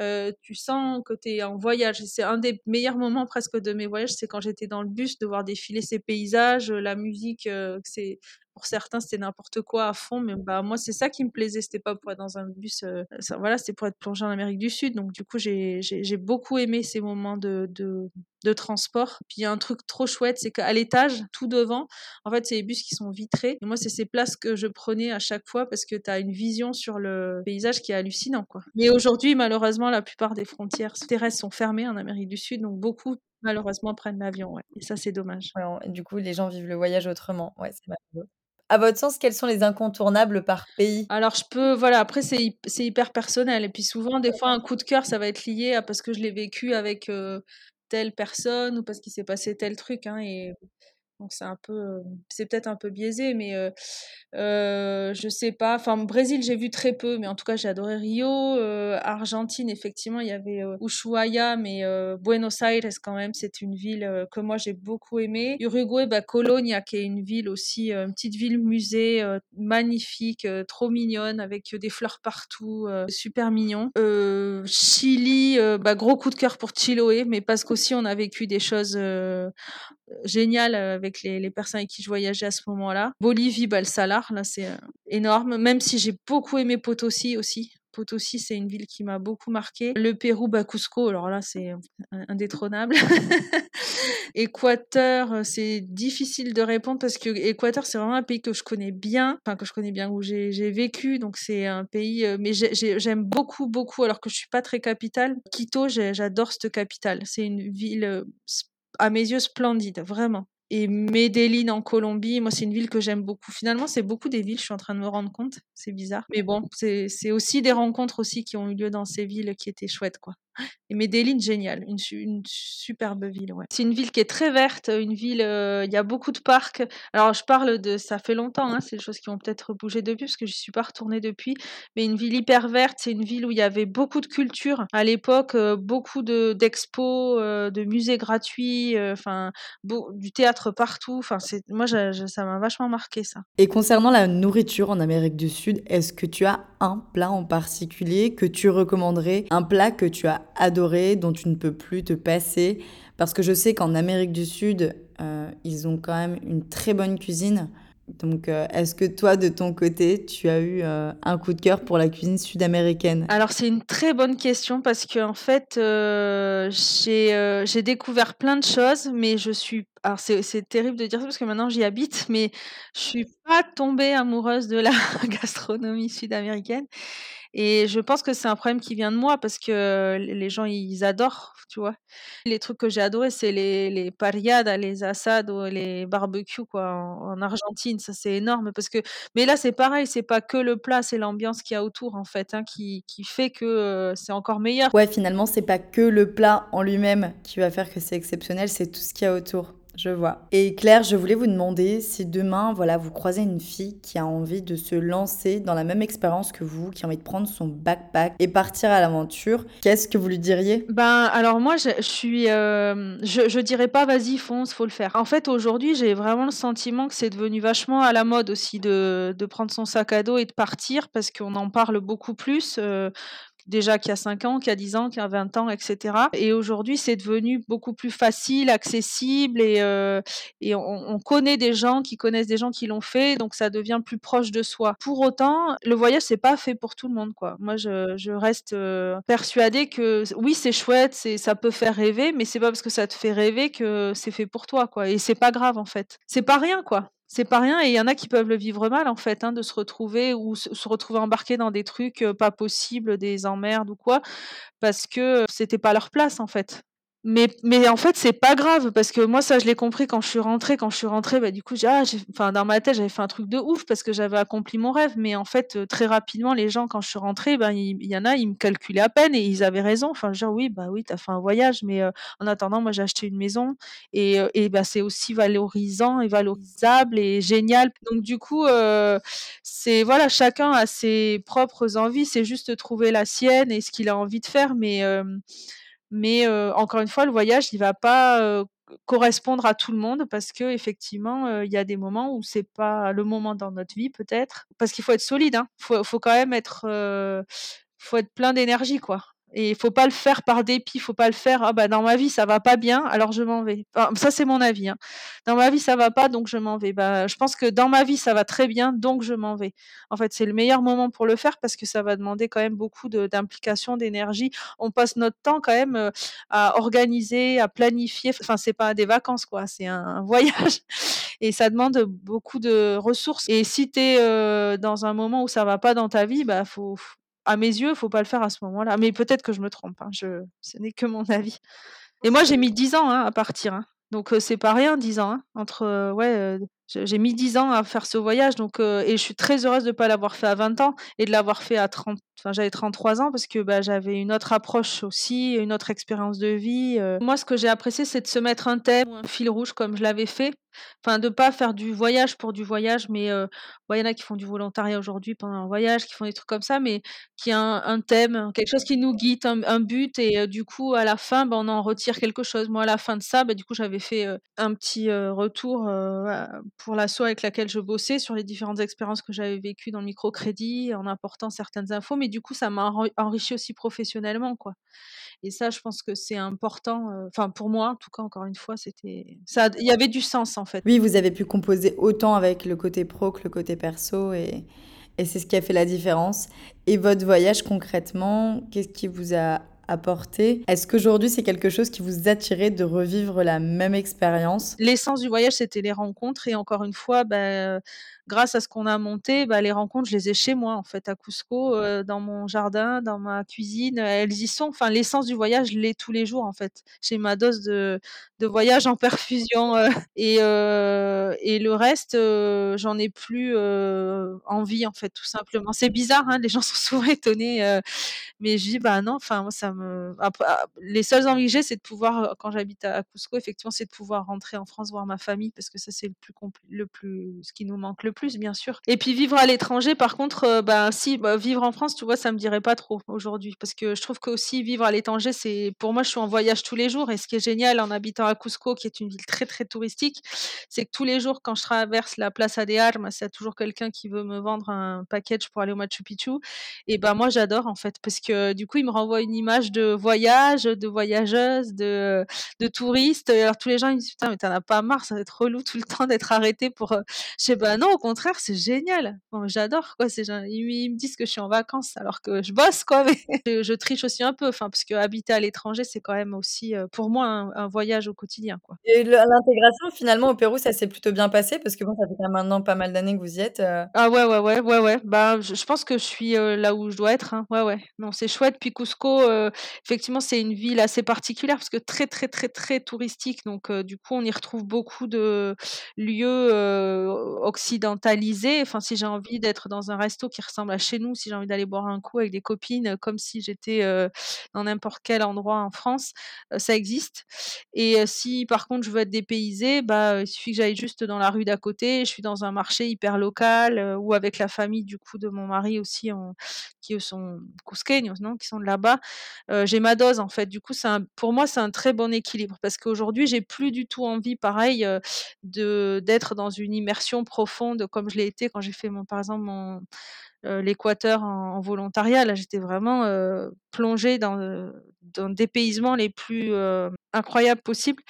euh, tu sens que tu es en voyage. C'est un des meilleurs moments presque de mes voyages, c'est quand j'étais dans le bus, de voir défiler ces paysages, la musique, c'est pour certains c'était n'importe quoi à fond mais bah moi c'est ça qui me plaisait c'était pas pour être dans un bus ça, voilà c'était pour être plongé en Amérique du Sud donc du coup j'ai beaucoup aimé ces moments de, de, transport. Puis il y a un truc trop chouette c'est qu'à l'étage tout devant en fait c'est les bus qui sont vitrés. Moi c'est ces places que je prenais à chaque fois parce que tu as une vision sur le paysage qui est hallucinant quoi. Mais aujourd'hui malheureusement la plupart des frontières terrestres sont fermées en Amérique du Sud donc beaucoup malheureusement prennent l'avion et ça c'est dommage. Du coup les gens vivent le voyage autrement. Ouais c'est malheureux à votre sens, quels sont les incontournables par pays? Alors, je peux, voilà, après, c'est hyper personnel. Et puis, souvent, des fois, un coup de cœur, ça va être lié à parce que je l'ai vécu avec telle personne ou parce qu'il s'est passé tel truc. Hein, et donc peu, c'est peut-être un peu biaisé, mais euh, euh, je sais pas. Enfin, Brésil, j'ai vu très peu, mais en tout cas, j'ai adoré Rio. Argentine, effectivement, il y avait Ushuaia, mais Buenos Aires, quand même, c'est une ville que moi j'ai beaucoup aimée. Uruguay, bah, Colonia, qui est une ville aussi, une petite ville musée, magnifique, trop mignonne, avec des fleurs partout, super mignon. Chili, bah, gros coup de cœur pour Chiloé, mais parce qu'aussi on a vécu des choses génial avec les, personnes avec qui je voyageais à ce moment-là. Bolivie, bah, le Salar, là c'est énorme, même si j'ai beaucoup aimé Potosi aussi. Potosi, c'est une ville qui m'a beaucoup marqué. Le Pérou, bah, Cusco, alors là, c'est indétrônable. Équateur, c'est difficile de répondre parce que Équateur, c'est vraiment un pays que je connais bien, enfin que je connais bien, où j'ai vécu. Donc c'est un pays, mais j'aime beaucoup, beaucoup, alors que je suis pas très capitale. Quito, j'adore cette capitale. C'est une ville à mes yeux splendide, vraiment. Et Medellin en Colombie, moi c'est une ville que j'aime beaucoup. Finalement, c'est beaucoup des villes, je suis en train de me rendre compte, c'est bizarre. Mais bon, c'est aussi des rencontres aussi qui ont eu lieu dans ces villes qui étaient chouettes, quoi. Et Medellin, génial, une, une superbe ville. Ouais. C'est une ville qui est très verte, une ville, il y a beaucoup de parcs. Alors je parle de, ça fait longtemps, hein, c'est des choses qui ont peut-être bougé depuis parce que je suis pas retournée depuis, mais une ville hyper verte, c'est une ville où il y avait beaucoup de culture à l'époque, beaucoup de d'expos, de musées gratuits, enfin du théâtre partout. Enfin c'est, moi ça m'a vachement marqué ça. Et concernant la nourriture en Amérique du Sud, est-ce que tu as un plat en particulier que tu recommanderais, un plat que tu as adoré, dont tu ne peux plus te passer Parce que je sais qu'en Amérique du Sud, euh, ils ont quand même une très bonne cuisine. Donc, euh, est-ce que toi, de ton côté, tu as eu euh, un coup de cœur pour la cuisine sud-américaine? Alors, c'est une très bonne question parce que en fait, j'ai découvert plein de choses, mais je suis. Alors, c'est terrible de dire ça parce que maintenant j'y habite, mais je suis pas tombée amoureuse de la gastronomie sud-américaine. Et je pense que c'est un problème qui vient de moi parce que les gens, ils adorent, tu vois. Les trucs que j'ai adorés, c'est les, les les asados, les barbecues, quoi, en, Argentine. Ça, c'est énorme parce que, mais là, c'est pareil, c'est pas que le plat, c'est l'ambiance qu'il y a autour, en fait, hein, qui, qui fait que euh, c'est encore meilleur. Ouais, finalement, c'est pas que le plat en lui-même qui va faire que c'est exceptionnel, c'est tout ce qu'il y a autour. Je vois. Et Claire, je voulais vous demander si demain, voilà, vous croisez une fille qui a envie de se lancer dans la même expérience que vous, qui a envie de prendre son backpack et partir à l'aventure, qu'est-ce que vous lui diriez? Ben, alors moi, je, suis, euh, je, dirais pas vas-y fonce, faut le faire. En fait, aujourd'hui, j'ai vraiment le sentiment que c'est devenu vachement à la mode aussi de, de prendre son sac à dos et de partir parce qu'on en parle beaucoup plus. Euh, déjà qu'il y a 5 ans, qu'il y a 10 ans, qu'il y a 20 ans, etc. Et aujourd'hui, c'est devenu beaucoup plus facile, accessible et, euh, et on, connaît des gens qui connaissent des gens qui l'ont fait, donc ça devient plus proche de soi. Pour autant, le voyage, c'est pas fait pour tout le monde, quoi. Moi, je, je reste euh, persuadée que oui, c'est chouette, c'est, ça peut faire rêver, mais c'est pas parce que ça te fait rêver que c'est fait pour toi, quoi. Et c'est pas grave, en fait. C'est pas rien, quoi c'est pas rien et il y en a qui peuvent le vivre mal en fait, hein, de se retrouver ou se retrouver embarqués dans des trucs pas possibles, des emmerdes ou quoi, parce que c'était pas leur place en fait. Mais, mais en fait, c'est pas grave parce que moi, ça, je l'ai compris quand je suis rentrée. Quand je suis rentrée, bah, du coup, j'ai, ah, enfin, dans ma tête, j'avais fait un truc de ouf parce que j'avais accompli mon rêve. Mais en fait, euh, très rapidement, les gens, quand je suis rentrée, ben, il, y, en a, ils me calculaient à peine et ils avaient raison. Enfin, genre, oui, bah oui, t'as fait un voyage, mais euh, en attendant, moi, j'ai acheté une maison et, euh, et bah, c'est aussi valorisant et valorisable et génial. Donc, du coup, c'est, voilà, chacun a ses propres envies. C'est juste trouver la sienne et ce qu'il a envie de faire. Mais, mais encore une fois, le voyage, il va pas correspondre à tout le monde parce que effectivement, il y a des moments où c'est pas le moment dans notre vie peut-être. Parce qu'il faut être solide, hein. Faut, faut quand même être, faut être plein d'énergie, quoi. Et il faut pas le faire par dépit, il faut pas le faire. Ah bah dans ma vie ça va pas bien, alors je m'en vais. ça c'est mon avis. Hein. Dans ma vie ça va pas, donc je m'en vais. Bah je pense que dans ma vie ça va très bien, donc je m'en vais. En fait c'est le meilleur moment pour le faire parce que ça va demander quand même beaucoup d'implication, d'énergie. On passe notre temps quand même euh, à organiser, à planifier. Enfin c'est pas des vacances quoi, c'est un, voyage et ça demande beaucoup de ressources. Et si tu es euh, dans un moment où ça va pas dans ta vie, bah faut à mes yeux, il faut pas le faire à ce moment-là. Mais peut-être que je me trompe. Hein. Ce n'est que mon avis. Et moi, j'ai mis 10 ans hein, à partir. Hein. Donc, c'est pas rien, 10 ans. Entre, ouais, j'ai mis 10 ans à faire ce voyage. Donc, et je suis très heureuse de ne pas l'avoir fait à 20 ans et de l'avoir fait à 30. Enfin, j'avais 33 ans parce que bah, j'avais une autre approche aussi, une autre expérience de vie. Moi, ce que j'ai apprécié, c'est de se mettre un thème ou un fil rouge comme je l'avais fait Enfin, de pas faire du voyage pour du voyage, mais il y en a qui font du volontariat aujourd'hui pendant un voyage, qui font des trucs comme ça, mais qui a un, thème, quelque chose qui nous guide, un, but, et du coup, à la fin, bah, on en retire quelque chose. Moi, à la fin de ça, bah, du coup, j'avais fait un petit retour pour l'asso avec laquelle je bossais sur les différentes expériences que j'avais vécues dans le microcrédit, en apportant certaines infos, mais du coup, ça m'a enrichi aussi professionnellement, quoi. Et ça, je pense que c'est important. Enfin, pour moi, en tout cas, encore une fois, c'était ça. Il y avait du sens en fait. Oui, vous avez pu composer autant avec le côté pro que le côté perso, et, et c'est ce qui a fait la différence. Et votre voyage concrètement, qu'est-ce qui vous a apporté Est-ce qu'aujourd'hui c'est quelque chose qui vous attirait de revivre la même expérience? L'essence du voyage, c'était les rencontres, et encore une fois, bah, grâce à ce qu'on a monté, bah, les rencontres, je les ai chez moi, en fait, à Cusco, dans mon jardin, dans ma cuisine, elles y sont. Enfin, l'essence du voyage, je l'ai tous les jours, en fait. J'ai ma dose de de voyage en perfusion, et et le reste, j'en ai plus, envie, en fait, tout simplement. C'est bizarre, hein, les gens sont souvent étonnés, mais je dis: «Bah, non», enfin, moi, ça me après, les seules envies que j'ai, c'est de pouvoir, quand j'habite à Cusco, effectivement, c'est de pouvoir rentrer en France voir ma famille parce que ça, c'est le plus le plus ce qui nous manque le plus, bien sûr. Et puis vivre à l'étranger, par contre, bah, si, bah, vivre en France, tu vois, ça me dirait pas trop aujourd'hui parce que je trouve qu'aussi vivre à l'étranger, c'est pour moi, je suis en voyage tous les jours et ce qui est génial en habitant à Cusco, qui est une ville très, très touristique, c'est que tous les jours, quand je traverse la Plaza de Armas, il y a toujours quelqu'un qui veut me vendre un package pour aller au Machu Picchu et ben, moi, j'adore, en fait, parce que du coup, il me renvoie une image de voyage, de voyageuse, de de touriste. Alors tous les gens ils me disent: «Putain, mais tu en as pas marre, ça va être relou tout le temps d'être arrêté pour, heu» je sais: «Bah non, contraire, c'est génial». Bon, j'adore, quoi, ils ils me disent que je suis en vacances alors que je bosse, quoi, mais je je triche aussi un peu, enfin, parce qu'habiter à l'étranger, c'est quand même aussi, pour moi, un un voyage au quotidien, quoi. Et l'intégration, finalement, au Pérou, ça s'est plutôt bien passé? Parce que bon, ça fait quand même maintenant pas mal d'années que vous y êtes, Ah ouais, ouais, ouais, ouais, ouais. Bah, je je pense que je suis, là où je dois être, hein. Ouais, ouais. Non, c'est chouette. Puis Cusco, effectivement, c'est une ville assez particulière parce que très, très, très, très touristique. Donc, du coup, on y retrouve beaucoup de lieux, heu, occidentalisés. Enfin, si j'ai envie d'être dans un resto qui ressemble à chez nous, si j'ai envie d'aller boire un coup avec des copines, comme si j'étais, heu, dans n'importe quel endroit en France, heu, ça existe. Et si par contre je veux être dépaysée, bah, il suffit que j'aille juste dans la rue d'à côté. Je suis dans un marché hyper local, ou avec la famille du coup de mon mari aussi, qui sont cusqueños, non? Qui sont de là-bas. J'ai ma dose en fait. Du coup, pour moi, c'est un très bon équilibre parce qu'aujourd'hui, j'ai plus du tout envie pareil, de d'être dans une immersion profonde comme je l'ai été quand j'ai fait mon par exemple mon heu, l'Équateur en volontariat. Là, j'étais vraiment, heu, plongée dans, heu, dans le dépaysement les plus, incroyables possibles.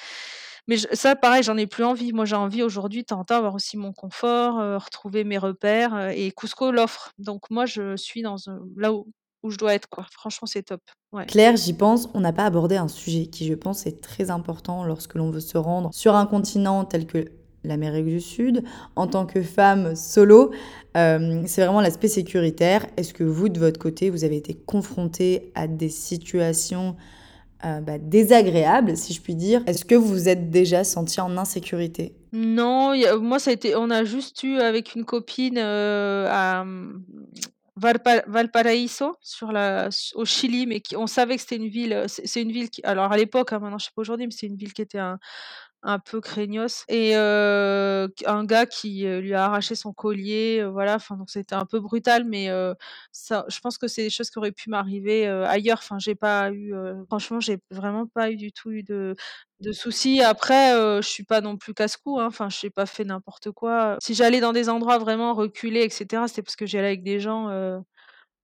Mais ça pareil, j'en ai plus envie. Moi, j'ai envie aujourd'hui temps avoir aussi mon confort, retrouver mes repères, et Cusco l'offre. Donc moi, je suis dans là où où je dois être. Franchement, c'est top. Claire, j'y pense, on n'a pas abordé un sujet qui, je pense, est très important lorsque l'on veut se rendre sur un continent tel que l'Amérique du Sud. En tant que femme solo, euh, c'est vraiment l'aspect sécuritaire. Est-ce que vous, de votre côté, vous avez été confrontée à des situations euh, bah, désagréables, si je puis dire? Est-ce que vous vous êtes déjà sentie en insécurité? Non, moi, ça a été on a juste eu avec une copine, heu, à, mmh, Valpa Valparaíso sur la au Chili, mais on savait que c'était une ville, c'est c'est une ville qui alors à l'époque, hein, maintenant je sais pas aujourd'hui, mais c'est une ville qui était un un peu craignos et heu, q un gars qui, heu, lui a arraché son collier, heu, voilà, enfin donc c'était un peu brutal, mais je pense que c'est des choses qui auraient pu m'arriver, ailleurs. Enfin, j'ai pas eu, franchement, j'ai vraiment pas eu du tout eu de de soucis. Après, je suis pas non plus casse-cou, hein, enfin, j'ai pas fait n'importe quoi. Si j'allais dans des endroits vraiment reculés et cetera, c'était parce que j'y allais avec des gens,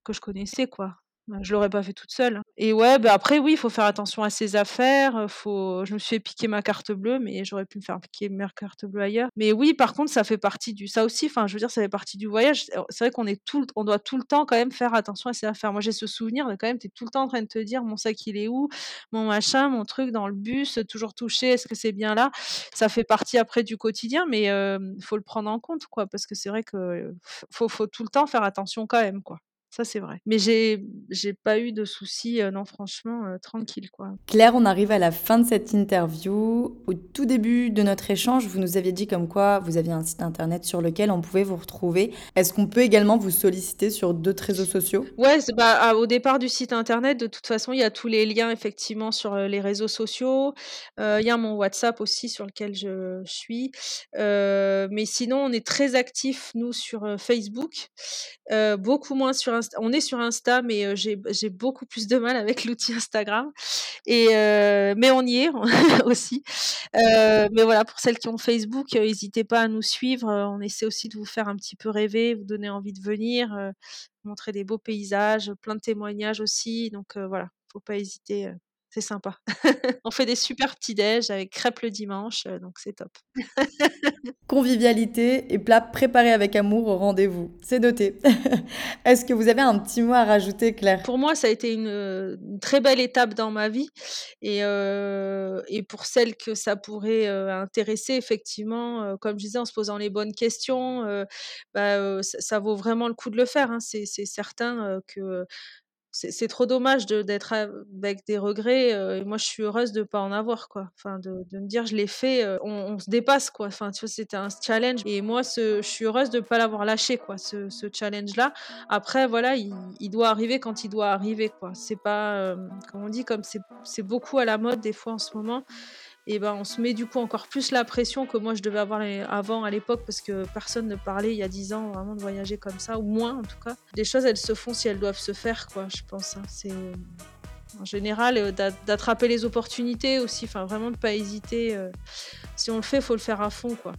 que je connaissais, quoi. Bah, je l'aurais pas fait toute seule. Et ouais, bah, après oui, il faut faire attention à ses affaires, faut je me suis fait piquer ma carte bleue, mais j'aurais pu me faire piquer ma carte bleue ailleurs. Mais oui, par contre, ça fait partie du ça aussi, je veux dire, ça partie du voyage. C'est vrai qu'on est tout on doit tout le temps quand même faire attention à ses affaires. Moi, j'ai ce souvenir de quand même, tu es tout le temps en train de te dire: «Mon sac, il est où? Mon machin, mon truc dans le bus, toujours toucher, est-ce que c'est bien là?» Ça fait partie après du quotidien, mais hem, faut le prendre en compte, quoi, parce que c'est vrai que faut faut tout le temps faire attention quand même, quoi. Ça, c'est vrai. Mais j'ai j'ai pas eu de soucis, non franchement, tranquille quoi. Claire, on arrive à la fin de cette interview. Au tout début de notre échange, vous nous aviez dit comme quoi vous aviez un site internet sur lequel on pouvait vous retrouver. Est-ce qu'on peut également vous solliciter sur d'autres réseaux sociaux? Ouais, bah, ah, au départ du site internet, de toute façon, il y a tous les liens effectivement sur, les réseaux sociaux. Il y a mon WhatsApp aussi sur lequel je suis. Heu, mais sinon, on est très actifs nous sur, Facebook. Beaucoup moins sur On est sur Insta, mais heu, j'ai beaucoup plus de mal avec l'outil Instagram. Et heu, mais on y est aussi. Heu, mais voilà, pour celles qui ont Facebook, heu, hésitez pas à nous suivre, on essaie aussi de vous faire un petit peu rêver, vous donner envie de venir, montrer des beaux paysages, plein de témoignages aussi, donc voilà, faut pas hésiter, c'est sympa. On fait des super petits déj avec crêpes le dimanche, donc c'est top. Convivialité et plats préparés avec amour au rendez-vous. C'est noté. Est-ce que vous avez un petit mot à rajouter, Claire? Pour moi, ça a été une, très belle étape dans ma vie. Et, et pour celles que ça pourrait intéresser, effectivement, comme je disais, en se posant les bonnes questions, bah, ça, vaut vraiment le coup de le faire. Hein. C'est certain que c'est trop dommage d'être avec des regrets. Euh, moi, je suis heureuse de pas en avoir, quoi. Enfin, de, de me dire, je l'ai fait, euh, on, se dépasse, quoi. Enfin, tu vois, c'était un challenge. Et moi, je suis heureuse de pas l'avoir lâché, quoi, ce, ce challenge-là. Après, voilà, il, il, doit arriver quand il doit arriver, quoi. C'est pas, euh, comme on dit, comme c'est beaucoup à la mode des fois en ce moment et ben on se met du coup encore plus la pression que moi je devais avoir avant à l'époque parce que personne ne parlait il y a 10 ans vraiment de voyager comme ça ou moins en tout cas. Les choses elles se font si elles doivent se faire quoi, je pense. Hein. C'est en général euh, d'attraper les opportunités aussi, enfin vraiment de pas hésiter. Euh. si on le fait, faut le faire à fond quoi.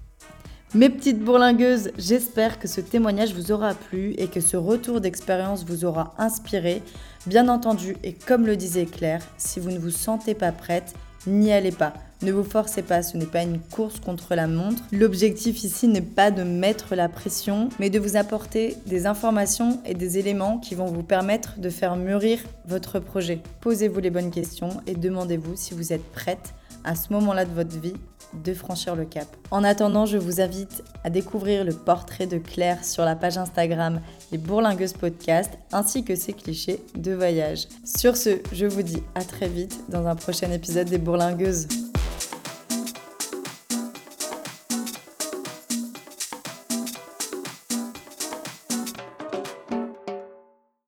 Mes petites bourlingueuses, j'espère que ce témoignage vous aura plu et que ce retour d'expérience vous aura inspiré. Bien entendu, et comme le disait Claire, si vous ne vous sentez pas prête, n'y allez pas. Ne vous forcez pas, ce n'est pas une course contre la montre. L'objectif ici n'est pas de mettre la pression, mais de vous apporter des informations et des éléments qui vont vous permettre de faire mûrir votre projet. Posez-vous les bonnes questions et demandez-vous si vous êtes prête à ce moment-là de votre vie de franchir le cap. En attendant, je vous invite à découvrir le portrait de Claire sur la page Instagram Les Bourlingueuses Podcast ainsi que ses clichés de voyage. Sur ce, je vous dis à très vite dans un prochain épisode des Bourlingueuses.